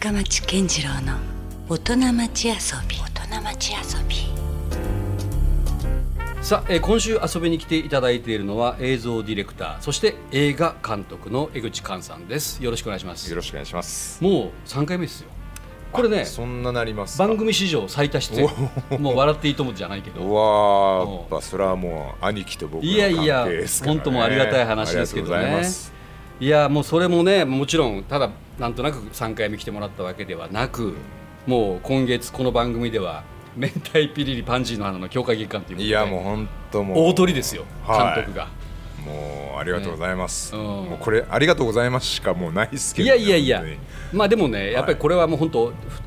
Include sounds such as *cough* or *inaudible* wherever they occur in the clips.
深町健次郎の大人町遊び。大人町遊び。さあ、えー今週遊びに来ていただいているのは映像ディレクターそして映画監督の江口寛さんです。よろしくお願いします。よろしくお願いします。もう3回目ですよ。これねあそんななりますか？番組史上最多出演もう笑っていいと思うじゃないけうどわもう。ーやっぱそれはもう兄貴と僕のいやいや関係ですからね。本当もうありがたい話ですけどね。いやもうそれもねもちろんただなんとなく3回目来てもらったわけではなくもう今月この番組では明太ピリリパンジーの花の強化月間ということで。いやもう本当もう。大鳥ですよはい。監督が、もうありがとうございます。ね。うん。もうこれありがとうございますしかもうないですけいどね、やいやいや。本当に。まあでもねやっぱりこれはもう本当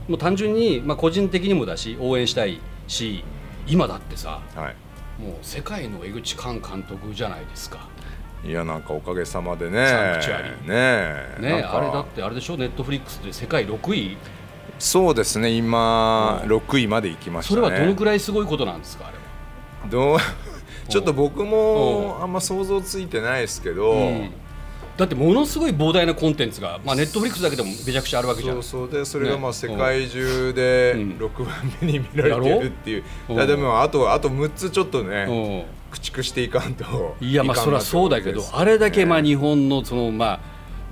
もう単純にまあ個人的にもだし応援したいし今だってさはい。もう世界の江口寛監督じゃないですかいやなんかおかげさまでね。サンクチュアリねねあれだってあれでしょ？ネットフリックスで世界6位？そうですね今うん。6位まで行きましたね。それはどのくらいすごいことなんですかあれは？どう？*laughs* ちょっと僕もあんま想像ついてないですけど、うんだってものすごい膨大なコンテンツが、まあ、ネットフリックスだけでもめちゃくちゃあるわけじゃん。そうそう。でそれがまあね世界中でうん6番目に見られてるっていう、う。ん。いやでもあとあと6つちょっとね、うん。駆逐していかんと。いやまあそりゃそうだけどあれだけまあ日本のそのまあ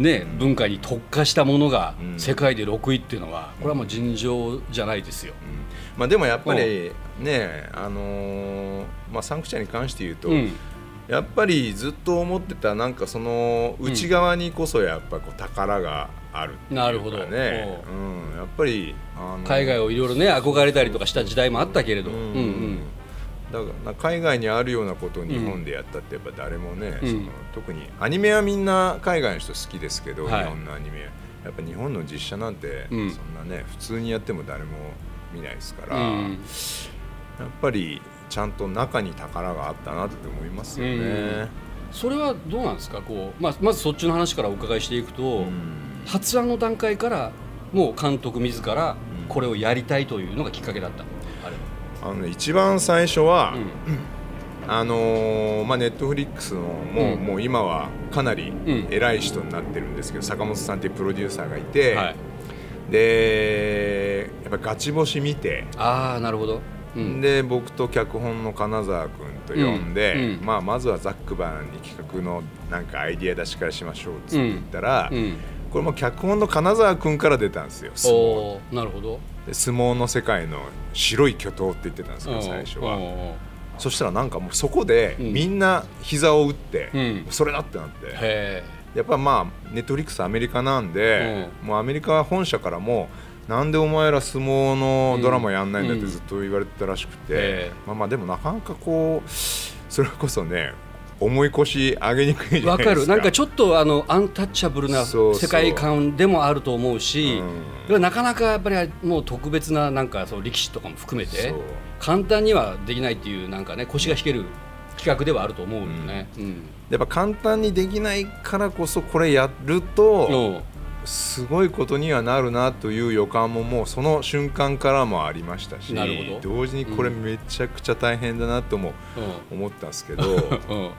ね文化に特化したものがうん。世界で6位っていうのはこれはもう尋常じゃないですよ。まあでもやっぱりねあのーまあサンクチャに関して言うと、うんやっぱりずっと思ってたなんかその内側にこそやっぱこう宝があるっていうかね。なるほど。うん、やっぱりあの海外をいろいろね憧れたりとかした時代もあったけれど、ううんんうん。だから海外にあるようなことを日本でやったってやっぱ誰もね、うん。その特にアニメはみんな海外の人好きですけど、はい。日本のアニメ。やっぱ日本の実写なんてそうん。んなね普通にやっても誰も見ないですから、うん。やっぱりちゃんと中に宝があったなって思いますよね。それはどうなんですか？こう、まあ、まずそっちの話からお伺いしていくと、うん。発案の段階からもう監督自らうん。これをやりたいというのがきっかけだった。のあのね一番最初は、うん。あのーまあ、ネットフリックスのもう,、うん。もう今はかなりん。偉い人になってるんですけど、坂本さんっていうプロデューサーがいて、はい、でやっぱガチ星見て、ああなるほど、うん、で僕と脚本の金沢君と呼んで、うん。うん。まあ、まずはザックバーンに企画のなんかアイディア出しからしましょうっつって言ったら、うん、これも脚本の金沢君から出たんですよ相撲。なるほど。で相撲の世界の白い巨塔って言ってたんですけど最初は。はそしたらなんかもうそこでうん。みんな膝を打って、うん。それだってなって。へやっぱまあ Netflix アメリカなんで、もうアメリカ本社からもなんでお前ら相撲のドラマやんないんだってずっと言われてたらしくて、えまあまあでもなかなかこう *laughs* それこそね重い腰上げにくいじゃわないですか。かる。なんかちょっとあのアンタッチャブルなそうそう。世界観でもあると思うしうん。でもなかなかやっぱりもう特別ななんかそう力士とかも含めてそう。簡単にはできないっていうなんかね腰が引ける企画ではあると思うよね。うん。やっぱ簡単にできないからこそこれやると、うんすごいことにはなるなという予感ももうその瞬間からもありましたし同時にこれめちゃくちゃ大変だなとも思ったんですけど、うん。うん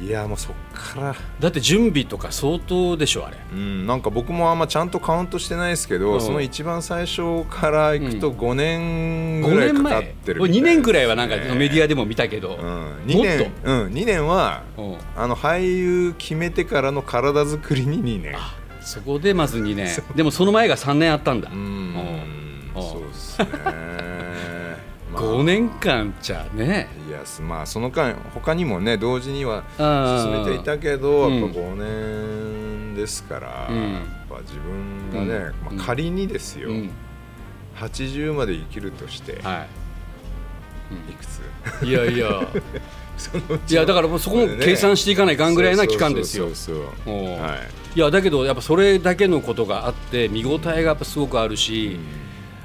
いやもうそっから、だって準備とか相当でしょあれ。うん、なんか僕もあんまちゃんとカウントしてないですけど、うん。その一番最初からいくとうん。5年5ぐらいかかってる2年ぐらいはなんかメディアで、でも見たけど、うん、もっ2年うん、2年はうん。あの俳優決めてからの体作りに2年。あそこでまず2年。でもその前が3年あったんだ、うん。うん。そうですね、*laughs* まあ。5年間じゃね。いやすまあその間他にもね同時にはあ進めていたけどうん。やっぱ5年ですから、うん。やっぱ自分がね、うん。まあ、仮にですよ、うん。80まで生きるとして、はい。くつ？い、いやいや *laughs* いやだからもうそこも計算していかないかんぐらいな期間ですよ。い。いやだけどやっぱそれだけのことがあって見応えがやっぱすごくあるし、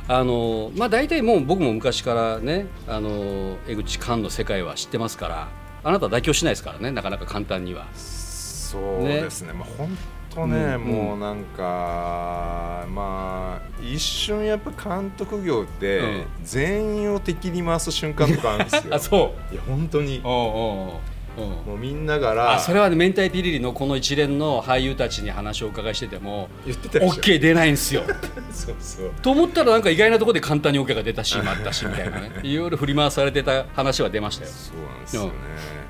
あのまあ大体もう僕も昔からねあの江口寛の世界は知ってますからあなたは妥協しないですからねなかなか簡単には。そうですね。まあ本当ね、うんもうなんかまあ一瞬やっぱ監督業って、うん。全員を敵に回す瞬間とかあるんですよ。*laughs* そいや本当に。うおうおう。うん。もうみんなからあそれはね明太ピリリのこの一連の俳優たちに話をお伺いしてても言ってたでしょ。OK 出ないんですよ。*laughs* そうそう。と思ったらなんか意外なところで簡単に OK が出たシーンもあったしみたいなね。*laughs* いろいろ振り回されてた話は出ましたよ。そうなんですよね、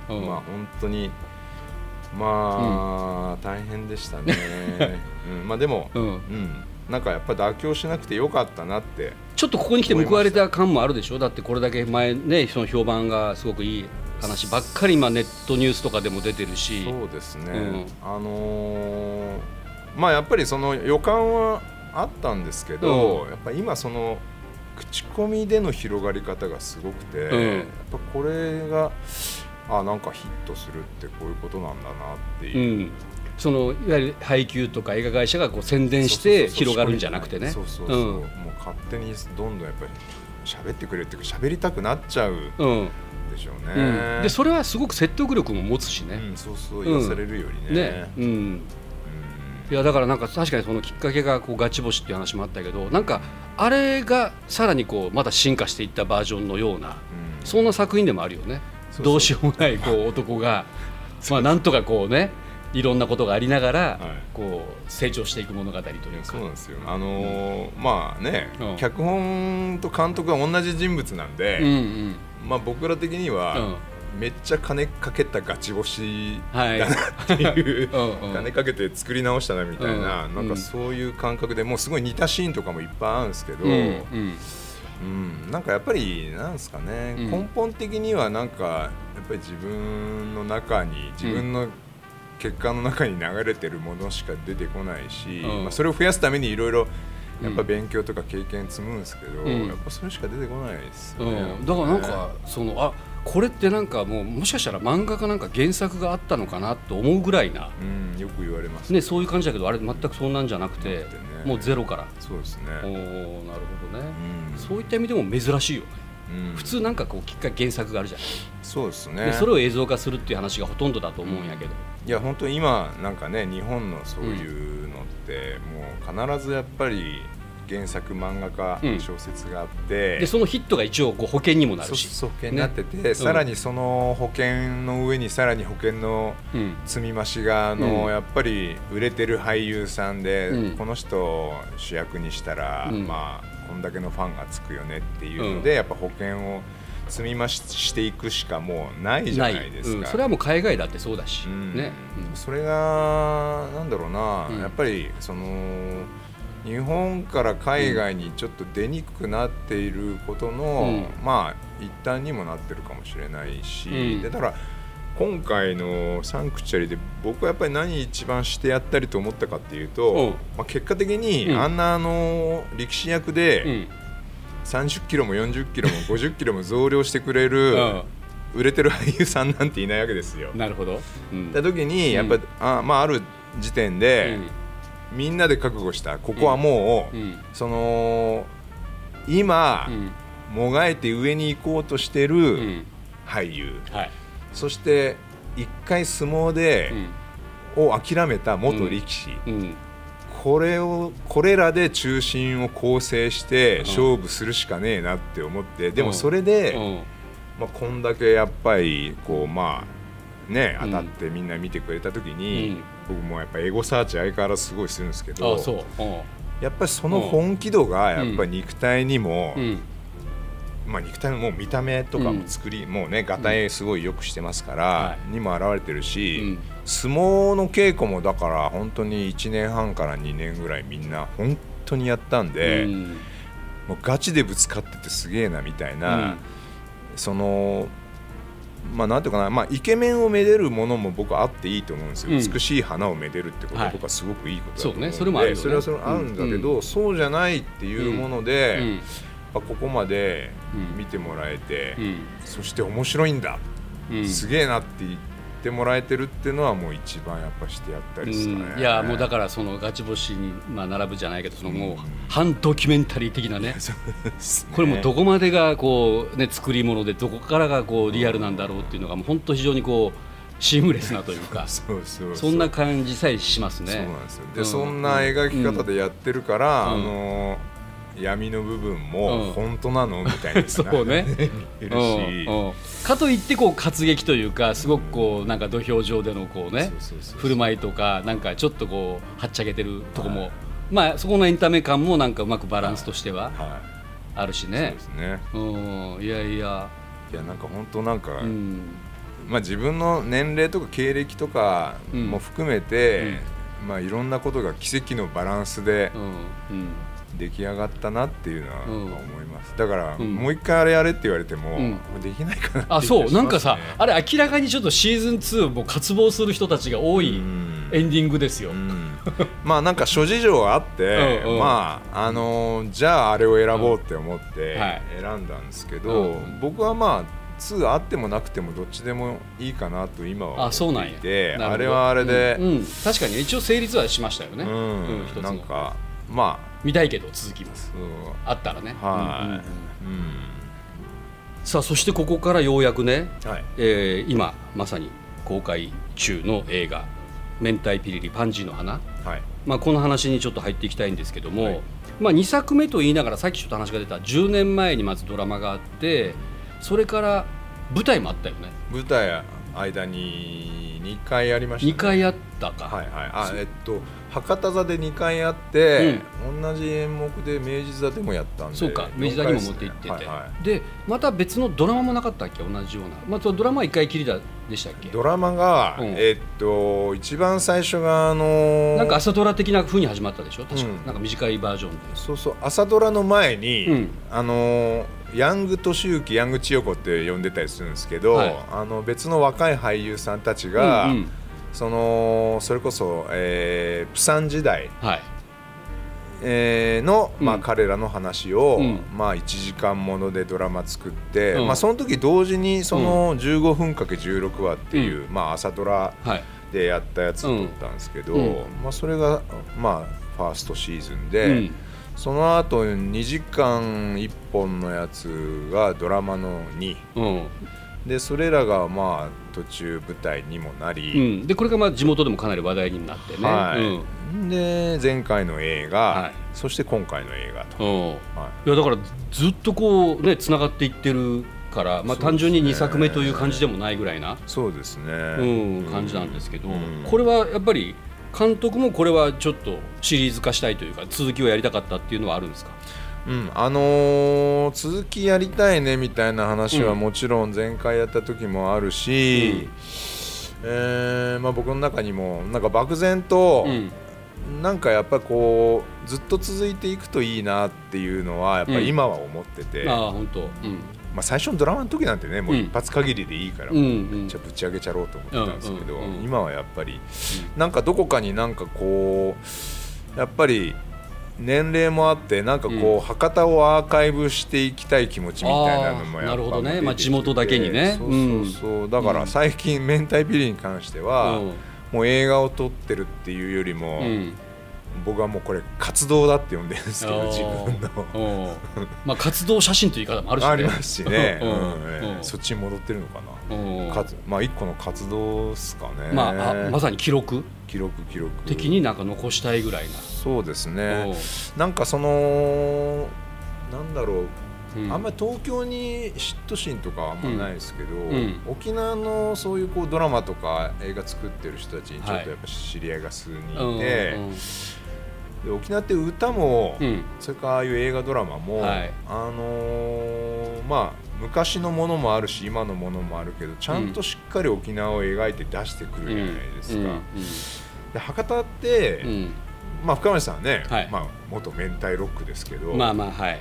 うん。うん。まあ本当にまあ、大変でしたね、うん、まあでも、うん。うん、なんかやっぱ妥協しなくてよかったなってちょっとここに来て報われた感もあるでしょ？だってこれだけ前ねその評判がすごくいい話ばっかり今ネットニュースとかでも出てるし。そうですね、うん。あのーまあやっぱりその予感はあったんですけど、うん。やっぱ今その口コミでの広がり方がすごくて、うん。やっぱこれがあなんかヒットするってこういうことなんだなってういう。ん、そのいわゆる配給とか映画会社がこう宣伝して広がるんじゃなくてね。そうそうそう、う。ん。もう勝手にどんどんやっぱり喋ってくれるっていうか喋りたくなっちゃううん。でしょううん。ね、でそれはすごく説得力も持つしね。うん、そうそう言わされるよりね。ね、うん、うん。いやだからなんか確かにそのきっかけがこうガチ星っていう話もあったけどなんかあれがさらにこうまた進化していったバージョンのようなうん。そんな作品でもあるよねどうしようもないこう男がまあなんとかこうねいろんなことがありながらはい。こう成長していく物語というか。そうなんですよ。あのーまあね、うん。脚本と監督が同じ人物なんで、うんうん。まあ僕ら的には、うん。めっちゃ金かけたガチ星はい。だなっていう、*laughs* うんうん。金かけて作り直したなみたいな、うん。なんかそういう感覚でもうすごい似たシーンとかもいっぱいあるんですけど、うんうんうん。なんかやっぱりなんですかね、うん。根本的にはなんかやっぱり自分の中に自分の結果の中に流れてるものしか出てこないし、うん。まあ、それを増やすためにいろいろやっぱ勉強とか経験積むんですけど、うん。やっぱそれしか出てこないですようね、ん、だからなんかそのあこれってなんかもうもしかしたら漫画かなんか原作があったのかなと思うぐらいな、うん、よく言われます。ね、そういう感じだけどあれ全くそんなんじゃなくてね。もうゼロから。そうですね、おおなるほどね、うん。そういった意味でも珍しいよね。うん。普通なんかこうきっかけ原作があるじゃない、そうですね。でそれを映像化するっていう話がほとんどだと思うんやけど、いや本当に今なんかね日本のそういうのって、もう必ずやっぱり原作漫画家、うん小説があってでそのヒットが一応こう保険にもなるし。保険になってて、ね。さらにその保険の上にさらに保険のうん。積み増しがあの、うん。やっぱり売れてる俳優さんで、うん。この人を主役にしたら、うん。まあこんだけのファンがつくよねっていうので、やっぱ保険を積み増ししていくしかもうないじゃないですか。うん。それはもう海外だってそうだし、うん。ね、それがなんだろうな、うん。やっぱりその日本から海外にちょっと出にくくなっていることの、うん。まあ一端にもなってるかもしれないし、うん。でだから今回の「サンクチュアリ」で僕はやっぱり何一番してやったりと思ったかっていうと、うん。まあ、結果的にうん。あんなあの力士役うでん30キロも40キロも *laughs* 50キロも増量してくれる、売れてる俳優さんなんていないわけですよ。なるほど、うん。った時にやっぱ、あまあある時点で、みんなで覚悟した。ここはもう、うん。うん。その今、うん。もがいて上に行こうとしてうるん。俳優、はい。そして一回相撲で、を諦めた元力士、これをこれらで中心を構成してん。勝負するしかねえなって思って、でもうん。それで、うん。まあ、こんだけやっぱりこうまあねうん。当たってみんな見てくれた時に、うん僕もやっぱエゴサーチ相変わらずすごいするんですけどやっぱりその本気度がやっぱり肉体にも、うん。まあ、肉体も見た目とかも作り、もうねがたいすごいよくしてますから、はにも表れてるし、うん。相撲の稽古もだから本当に1年半から2年ぐらいみんな本当にやったんで、うん。もうガチでぶつかっててすげえなみたいな。うん。そのまあなんていうかな、まあ、イケメンをめでるものも僕はあっていいと思うんですよ、うん。美しい花をめでるってことははい。僕はすごくいいことだと思うんで、そうねそれもあるよね。それはそれはあるんだけど、そうじゃないっていうもので、うん。ここまでうん。見てもらえて、うん。そして面白いんだ、うん。すげえなって言ってもらえてるっていうのはもう一番やっぱしてやったりですかね、うん。いやもうだからそのガチ星にまあ並ぶじゃないけどそのもううん。反ドキュメンタリー的なね。*laughs* そうですね。これもどこまでがこうね作り物でどこからがこうリアルなんだろうっていうのがもう本当非常にこうシームレスなというか *laughs* そうそうそんな感じさえしますね。そうなんですよ。で、うんそんな描き方でやってるから、うん。あの闇の部分うん。も本当なのみたいな *laughs* そうね。*laughs* いるし。うんうん。かといってこう活劇というかすごくこうなんか土俵上でのこうね振る舞いとかなんかちょっとこうはっちゃけてるとこも、まあそこのエンタメ感もなんかうまくバランスとしてははあるしい、そうねで。すね。うんいやいや、いやなんか本当なんか、うん、まあ、自分の年齢とか経歴とかうん。も含めて、まあ、いろんなことが奇跡のバランスでうんうん出来上がったなっていうのはうん。思います、だから、うん。もう一回あれやれって言われても、できないかなってあそう。なんかさあれ明らかにちょっとシーズン2も渇望する人たちが多いうん。エンディングですよ。うん。*laughs* まあなんか諸事情があって、まああのーじゃああれを選ぼうって思って選んだんですけど、うん。僕はまあ2あってもなくてもどっちでもいいかなと今はあそうなんや。思っていてあれはあれで、うん。うん。確かに一応成立はしましたよね、うん。なんかま見たいけど続きます。ああったらね、はい。うん。うん。うんうんさあそしてここからようやくね、はい。えー今まさに公開中の映画「明太ピリリパンジーの花」はい。まあ、この話にちょっと入っていきたいんですけども、はい。まあ、2作目と言いながらさっきちょっと話が出た10年前にまずドラマがあってそれから舞台もあったよね。舞台間に2回ありました、ね、2回あったか、はいはい。あえっと博多座で2回あって、同じ演目で明治座でもやったんでそうか明治座にも持って行ってて、はいはでまた別のドラマもなかったっけ？同じような、まあ、ドラマは1回きりだでしたっけ？い、ドラマが、うん。えっと一番最初があのーなんか朝ドラ的な風に始まったでしょ？確か、うん。なんか短いバージョンで。そうそう。朝ドラの前に、うん。あのーヤング敏之ヤング千代子って呼んでたりするんですけど、はい。あの別の若い俳優さんたちが、うんうんそのそれこそ、えープサン時代、はい。えーの、彼らの話を、うん。まあ、1時間ものでドラマ作って、うん。まあ、その時同時にその15分かけ16話っていう、うまあ、朝ドラはい。でやったやつを撮ったんですけど、うん。まあ、それが、まあ、ファーストシーズンで、うん。その後2時間1本のやつがドラマの2うんでそれらがまあ途中舞台にもなうり、ん、でこれがまあ地元でもかなり話題になってね、はい。で前回の映画、はい。そして今回の映画と。うん。うんはい。いやだからずっとこうねつながっていってるから、まあ、単純に2作目という感じでもないぐらいな、そうですね、うん、感じなんですけど、うん。これはやっぱり監督もこれはちょっとシリーズ化したいというか続きをやりたかったっていうのはあるんですか？うん。あのー続きやりたいねみたいな話はうん。もちろん前回やった時もあるし、えーまあ、僕の中にもなんか漠然と、うん。なんかやっぱこうずっと続いていくといいなっていうのはやっぱり今は思ってて、ああ本当。うん。まあ、最初のドラマの時なんてねもううん。一発限りでいいから、うんうん。じゃあぶち上げちゃろうと思ってたんですけど、うんうんうん。今はやっぱりなんかどこかになんかこうやっぱり年齢もあってなんかこう、うん。博多をアーカイブしていきたい気持ちみたいなのもやっぱなるほどね。まあ地元だけにね。そうそうそう。だから最近明太ピリに関しては、うん。もう映画を撮ってるっていうよりも、うん僕はもうこれ活動だって呼んでるんですけど自分の。うん。まあ活動写真という言い方もあるしね。ありますしね、うん。うん。うん。そっちに戻ってるのかな、うん。かつまあ一個の活動っすかね、まああまさに記録？記録記録。的になんか残したいぐらいな。そうですね。うなんかそのなんだろう、ん。あんまり東京に嫉妬心とかはあんまないですけど、ん。沖縄のそういうこうドラマとか映画作ってる人たちにちょっはいとやっぱ知り合いが数人うんいて、で沖縄って歌も、うん。うんそれからああいう映画ドラマも、はい。あのーまあ昔のものもあるし今のものもあるけどちゃんとしっかり沖縄を描いて出してくるじゃないですか。で博多って、うん。うんまあ、深町さんはね、はい。まあ、元明太ロックですけど、まあまあはい。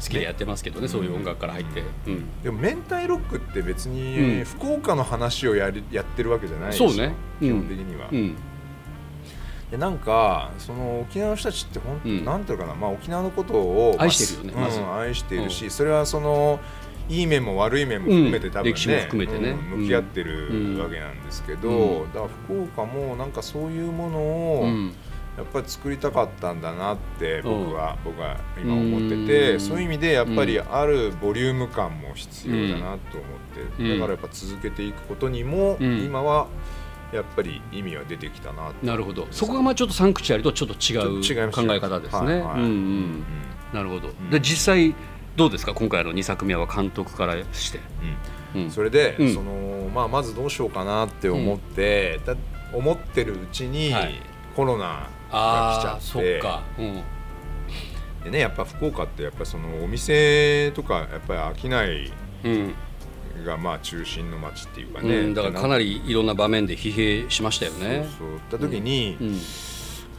好きでやってますけどねそういう音楽から入って、うん。でも明太ロックって別うにん。福岡の話をやりやってるわけじゃないですよ。そうね。うん。基本的には。うんでなんかその沖縄の人たちって本当、うん。なんていうのかな、まあ、沖縄のことを愛してるよねまうん愛してるし、それはそのいい面も悪い面も含めて多分ね、うん歴史も含めてね。うん向き合ってるうん。わけなんですけど、うん。だから福岡もなんかそういうものを、うん。やっぱり作りたかったんだなってうん。僕は、僕は今思ってて、うん。そういう意味でやっぱりあるボリューム感も必要だなと思って、うん。だからやっぱ続けていくことにも、うん。今はやっぱり意味は出てきたななるほど。そこがまあちょっとサンクチュアリとちょっと違う考え方ですね、なるほど、ん。で実際どうですか？今回の2作目は監督からして、うん。それで、うん。そのまあ、まずどうしようかなって思って、だ思ってるうちに、はい。コロナが来ちゃああそってっか、うん。でねやっぱ福岡ってやっぱそのお店とかやっぱり商いうんがまあ中心の街っていうかうね、ん、だからかなりいろんな場面で疲弊しましたよね。そうそう。った時に、うん。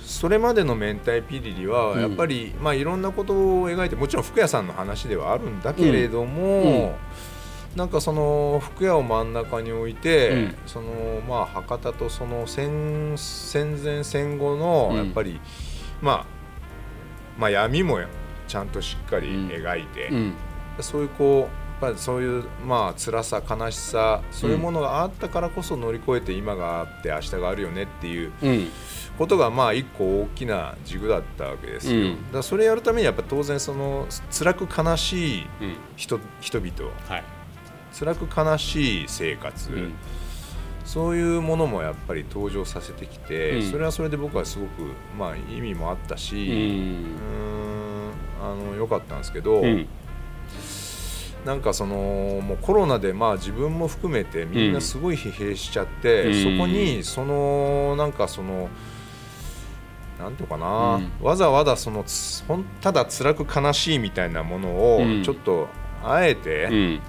それまでの明太ピリリはうん。やっぱり、まあいろんなことを描いてもちろん服屋さんの話ではあるんだけれども、なんかその服屋を真ん中に置いて、うん。そのまあ博多とその戦戦前戦後のうん。やっぱり、まあまあ闇もちゃんとしっかり描いて、うん。そういうこうぱりそういうまあ辛さ悲しさそういうものがあったからこそ乗り越えて今があって明日があるよねっていううん。ことがまあ一個大きな軸だったわけですよ、うん。だそれやるためにやっぱ当然その辛く悲しいうん。人人々はい。辛く悲しい生活、うん。そういうものもやっぱり登場させてきて、うん。それはそれで僕はすごくまあ意味もあったうし、うーんんあの良かったんですけど、うんなんかそのもうコロナでまあ自分も含めてみんなすごい疲弊しちゃって、うん。そこにそのなんかそのなんていうかな、うん。わざわざそのつほんただ辛く悲しいみたいなものをうん。ちょっとあえうてん。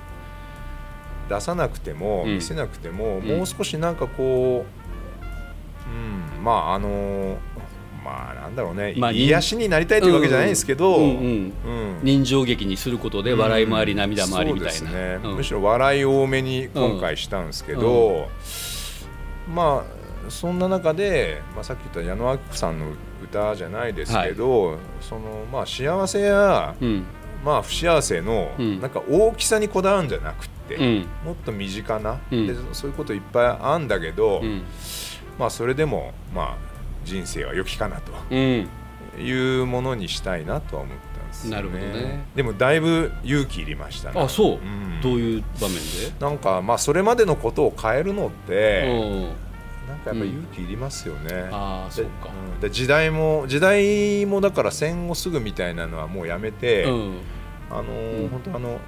出さなくても、うん。見せなくても、ん。もう少しなんかこう、うん、まああのまあなんだろうね、まあ癒しになりたいというわけじゃないですけど、うんうんうん。人情劇にすることで笑いもあり涙もありみたいな、ね。うん。むしろ笑い多めに今回したんですけど、まあそんな中で、まあ、さっき言った矢野明子さんの歌じゃないですけど、そのまあ、幸せや、うん。まあ、不幸せのうん。なんか大きさにこだわるんじゃなくって、うん。もっと身近な、うん。でそういうこといっぱいあるんだけど、うん。まあ、それでも、まあ、人生は良きかなと。うん。いうものにしたいなとは思ったんですよね。なるほどね。でもだいぶ勇気いりましたね。あそう、ん。どういう場面で？なんかまあそれまでのことを変えるのって、う。んなんかやっぱ勇気いりますよね。でああそうか。うん。で時代も時代もだから戦後すぐみたいなのはもうやめて、うん。あのーうん。本当あの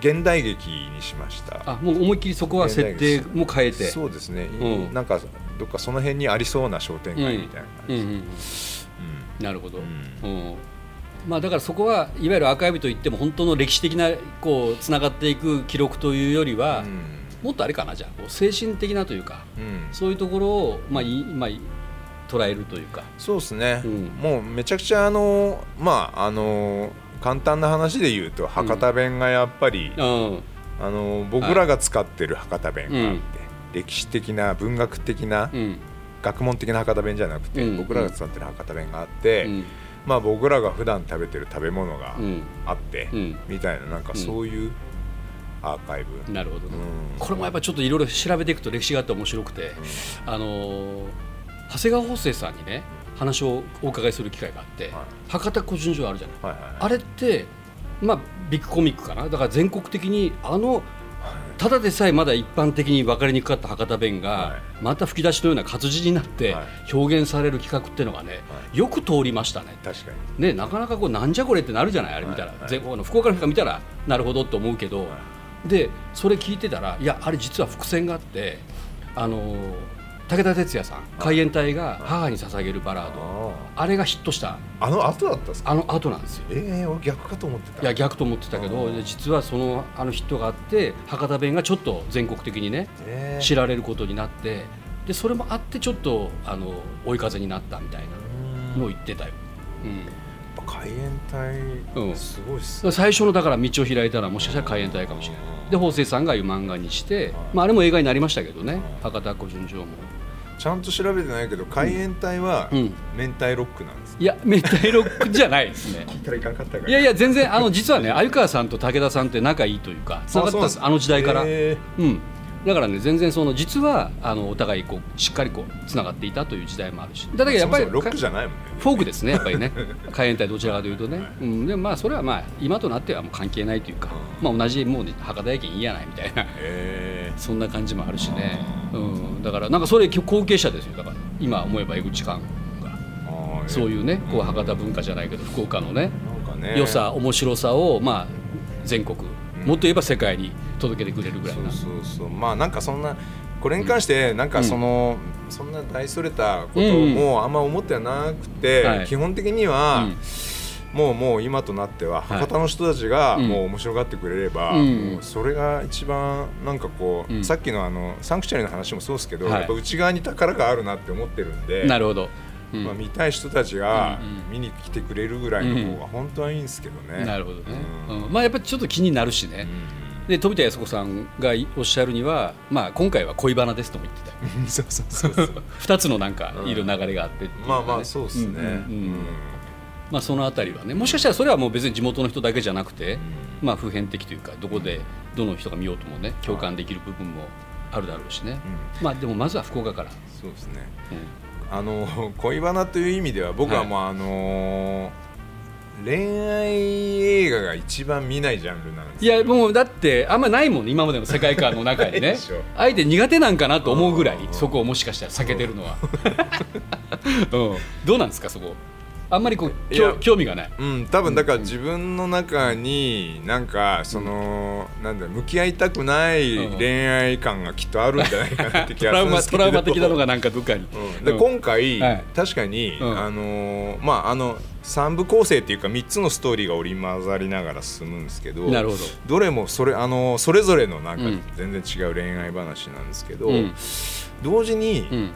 現代劇にしました。あもう思いっきりそこは設定も変えて。そうですね、うん。なんかどっかその辺にありそうな商店街みたいな感じ、うん。うんうんなるほど、まあ、だからそこはいわゆるアーカイブといっても本当の歴史的なこうつながっていく記録というよりは、もっとあれかなじゃあ精神的なというかそういうところを、まあいまあ、捉えるというか。そうですね、うん。もうめちゃくちゃあのまああの簡単な話で言うと博多弁がやっぱり、うん。あの僕らが使ってる博多弁があって、うん歴史的な文学的な、うん。学問的な博多弁じゃなくて、うん。僕らが使ってる博多弁があって、うん。まあ僕らが普段食べてる食べ物がうん。あって、うん。みたいななんかそういうアーカイブ、なるほどね、うん。これもやっぱちょっといろいろ調べていくと歴史があって面白くて、あのー長谷川法生さんにね話をお伺いする機会があって、はい。博多古順所あるじゃない、はいはいはい。あれってまあビッグコミックかな。だから全国的にあのただでさえまだ一般的に分かりにくかった博多弁が、はい。また吹き出しのような活字になっては表現される企画っていうのがね、よく通りましたね。確かに。ね、なかなかこうなんじゃこれってなるじゃないあれ見たら、全国の福岡の人が見たらなるほどと思うけど、でそれ聞いてたらいやあれ実は伏線があってあのー武田鉄矢さん海援隊が母に捧げるバラード、ああれがヒットした。ああの後だったんですか？あの後なんですよ。ええ俺逆かと思ってた。いや逆と思ってたけど実はそのあのヒットがあって博多弁がちょっと全国的にねええ。知られることになってでそれもあってちょっとあの追い風になったみたいなのを言ってたよ。うん海援うん。隊すごいっすね。最初のだから道を開いたのはもしかしたら海援隊かもしれない。で法政さんがいう漫画にして、まあ、あれも映画になりましたけどね。博多古順城も。ちゃんと調べてないけど海援隊はうん。明太ロックなんですいや明太ロックじゃないですね。聞いたらいかんかったから。いやいや全然あの実はね鮎川さんと武田さんって仲いいというかつながったんです。あの時代から、えうんだからね全然その実はあのお互いこうしっかりこうつながっていたという時代もあるし。だえけどやっぱりロックじゃないもんね。フォークですねやっぱりね。海援隊どちらかというとね、うん、でもまあそれはまあ今となってはもう関係ないというか、まあ、同じもう博多駅いいやないみたいな。えそんな感じもあるしね、うん、だからなんかそれ後継者ですよ。だから今思えば江口寛が、そういうねこう博多文化じゃないけど福岡のねね。良さ面白さをまあ全国。もっと言えば世界に届けてくれるぐらいな。そうそうそう。まあなんかそんなこれに関してなんかその、そんな大それたことうん。もあんま思ってはなくて、はい。基本的には、うん。もうもう今となってははい。博多の人たちがうん。もう面白がってくれれば、うん。もうそれが一番なんかこう、うん。さっきのあのサンクチュアリの話もそうですけど、はい。やっぱ内側に宝があるなって思ってるんで、なるほど、うん。まあ、見たい人たちがうん見に来てくれるぐらいの方が本当はいいんですけどね。なるほどね、うん。うん。まあやっぱりちょっと気になるしね、で富田靖子さんがおっしゃるには、まあ、今回は恋バナですとも言ってた。*laughs* そうそうそうそう。*laughs* 2つのなんかうん。いる流れがあってっていうのがね。まあまあそうですね。んうんうん。うん。まあ、そのあたりはね。もしかしたらそれはもう別に地元の人だけじゃなくて、まあ、普遍的というかどこでどの人が見ようともね共感できる部分もあるだろうしね、まあでもまずは福岡から、そうですね。うん。あの *laughs* 恋バナという意味では僕はもう、あの恋愛映画が一番見ないジャンルなんですいやもうだってあんまないもんね今までの世界観の中にね。あえて苦手なんかなと思うぐらいうん。そこをもしかしたら避けてるのは、うん、*laughs* どうなんですかそこ？あんまりこう興興味がない。うん、多分だから自分の中になんかその、なんだ向き合いたくないうん恋愛感がきっとあるんじゃないかなって気がするんですけど。*laughs* トラウマ的なのがなんかどっかに、うん。でうん。今回、はい。確かに、うん。あのーまああの3部構成っていうか3つのストーリーが織り交ざりながら進むんですけどなるほど。どれもそれあのーそれぞれのなんかうん全然違う恋愛話なんですけど、うん。同時に、うん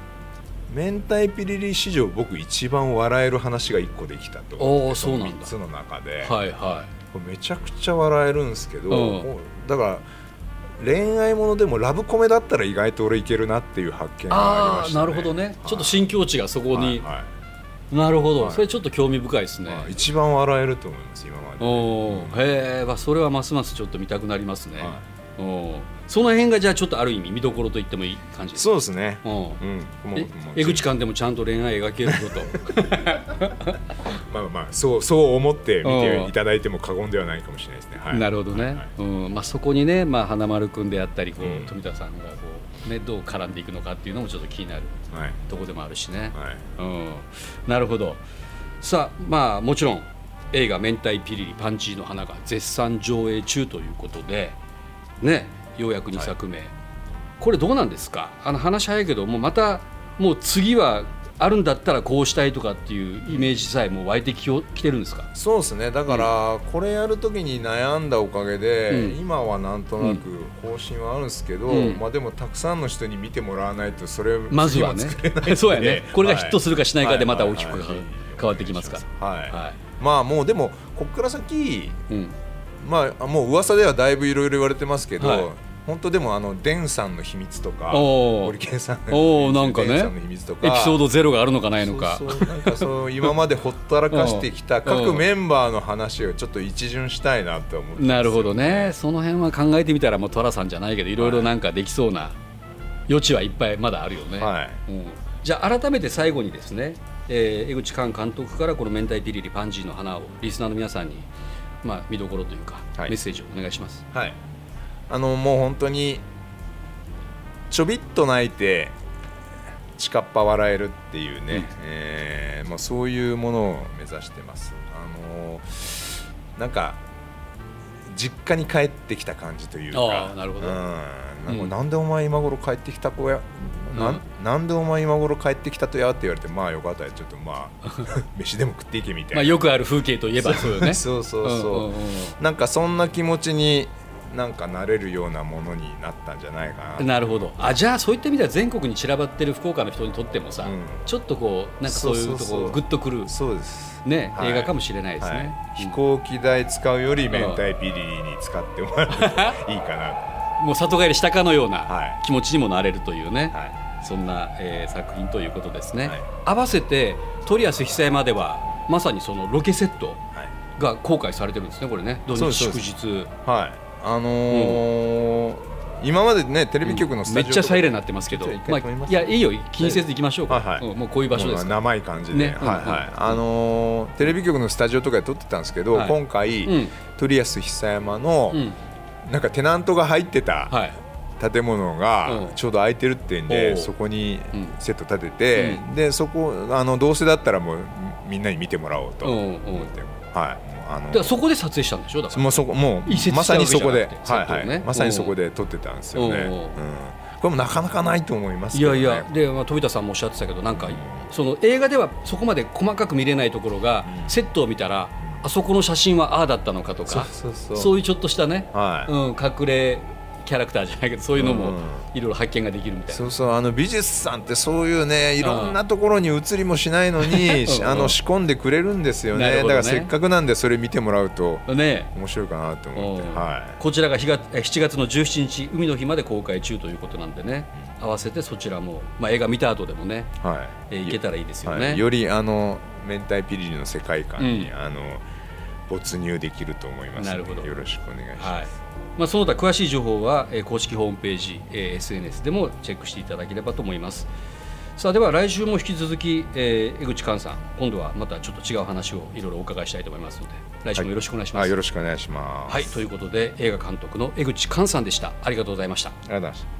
明太ピリリ史上僕一番笑える話が1個できたと。おーそうなんだ。3つの中で、はいはこれめちゃくちゃ笑えるんですけど、うん。だから恋愛ものでもラブコメだったら意外と俺いけるなっていう発見いがありました、ね、なるほどね。ちょっと心境値がそこに、はいはい。なるほど、はい。それちょっと興味深いですね、まあ一番笑えると思います今まで。へえ、まあ、それはますますちょっと見たくなりますね、はおーその辺がじゃあちょっとある意味見どころと言ってもいい感じですそうですね。うん。うん。もう江口館でもちゃんと恋愛描けること。*laughs* まあまあそうそう思って見うんていただいても過言ではないかもしれないですね、はい、なるほどね、はいはい。うん。まあ、そこにね、まあ、花丸君であったりこう、うん。富田さんがこう、ね、どう絡んでいくのかっていうのもちょっと気になるはい。ところでもあるしね、はい。うん、なるほど。さあまあもちろん映画「明太ピリリパンチーの花」が絶賛上映中ということでねようやく2作目、これどうなんですか？あの話早いけどもうまたもう次はあるんだったらこうしたいとかっていうイメージさえもう湧いてきよきてるんですか？そうですね。だから、これやるときに悩んだおかげで、うん。今はなんとなく方針はあるんですけど、うん。まあ、でもたくさんの人に見てもらわないとそれまずはね。次作れないんで。*laughs* そうやね。これがヒットするかしないかでまたはい大きくはいはい変わってきますか。らはい、はい。まあもうでもこっから先うん。まあもう噂ではだいぶいろいろ言われてますけど、はい本当でもあのデンさんの秘密とかおー。堀健さんおーなんかね。秘密とかエピソードゼロがあるのかないのか。そうそうなんかそう今までほったらかしてきた *laughs* うん。各メンバーの話をちょっと一巡したいなって思ってます。なるほどね。その辺は考えてみたらもう寅さんじゃないけどい。ろいろなんかできそうな余地はいっぱいまだあるよね、はい。うん。じゃあ改めて最後にですね、えー江口寛監督からこの「明太ピリリパンジーの花」をリスナーの皆さんに、まあ、見どころというか、はい。メッセージをお願いします。はいあのもう本当にちょびっと泣いてちかっぱ笑えるっていうね、うん。えーまあ、そういうものを目指してます。あのなんか実家に帰ってきた感じというか。なるほど。うん。なんかうん。なんでお前今頃帰ってきた子や、なんうん。なんでお前今頃帰ってきたとやって言われてまあよかったよ。ちょっとまあ *laughs* 飯でも食っていけみたいな、まあ、よくある風景といえばそうよね。*laughs* そうそうそう,、んんん。なんかそんな気持ちになんかなれるようなものになったんじゃないかな。なるほど。あじゃあそういった意味では全国に散らばってる福岡の人にとってもさ、うん。ちょっとこうなんかそういうとこグッとくる、そうです。ねはい。映画かもしれないですね。はい。うん。飛行機代使うより明太ピリに使ってもらうといいかな。*laughs* もう里帰りしたかのようはない。気持ちにもなれるというね、はそんな、えー作品ということですね、はい。合わせて鳥安久山ではまさにそのロケセットはい。が公開されてるんですねこれね。土日祝日。はい。あのー今までねテレビ局のスめっタジオにちゃサイレンになってますけどまあいやいいよ。気にせず行きましょうか、はいはい。うんもうこういう場所ですから、生い感じで、ね。はいはい、うんうん。あのーテレビ局のスタジオとかで撮ってたんですけど、はい。今回、うん。鳥安久山の、うん。なんかテナントが入ってた、はい。建物がうん。ちょうど空いてるってんおで、う。そこにうん。セット立てて、うでそこあのどうせだったらもうみんなに見てもらおうとうん思うん。って、はいあのだからそこで撮影したんでしょ？だから。もうそこもうまさにそこで。はいはい、まさにそこで撮ってたんですよね、うんう。ん。これもなかなかないと思いますね、やいや。で、まあ、飛田さんもおっしゃってたけどなんかその映画ではそこまで細かく見れないところが、うん。セットを見たらあそこの写真はああだったのかとかそういうちょっとしたね、はい。うん、隠れキャラクターじゃないけどそういうのもうん。いろいろ発見ができるみたいな。そうそうあの美術さんってそういうねいろんなところに映りもしないのに、*laughs* あの仕込んでくれるんですよね。ね。だからせっかくなんでそれ見てもらうとね。面白いかなと思って、うん。はこちらが日がえ7月の17日海の日まで公開中ということなんでね。合わせてそちらも、まあ、映画見た後でもね、い、はい。えー行けたらいいですよね。はい、よりあの明太ピリリの世界観に、うん。あの没入できると思いますのでなるほど。よろしくお願いします。はいまあ、その他詳しい情報は、えー公式ホームページ、えー SNS でもチェックしていただければと思います。さあでは来週も引き続き、えー江口寛さん今度はまたちょっと違う話をいろいろお伺いしたいと思いますので来週もよろしくお願いします、あよろしくお願いします。はい、ということで映画監督の江口寛さんでした。ありがとうございました。ありがとうございました。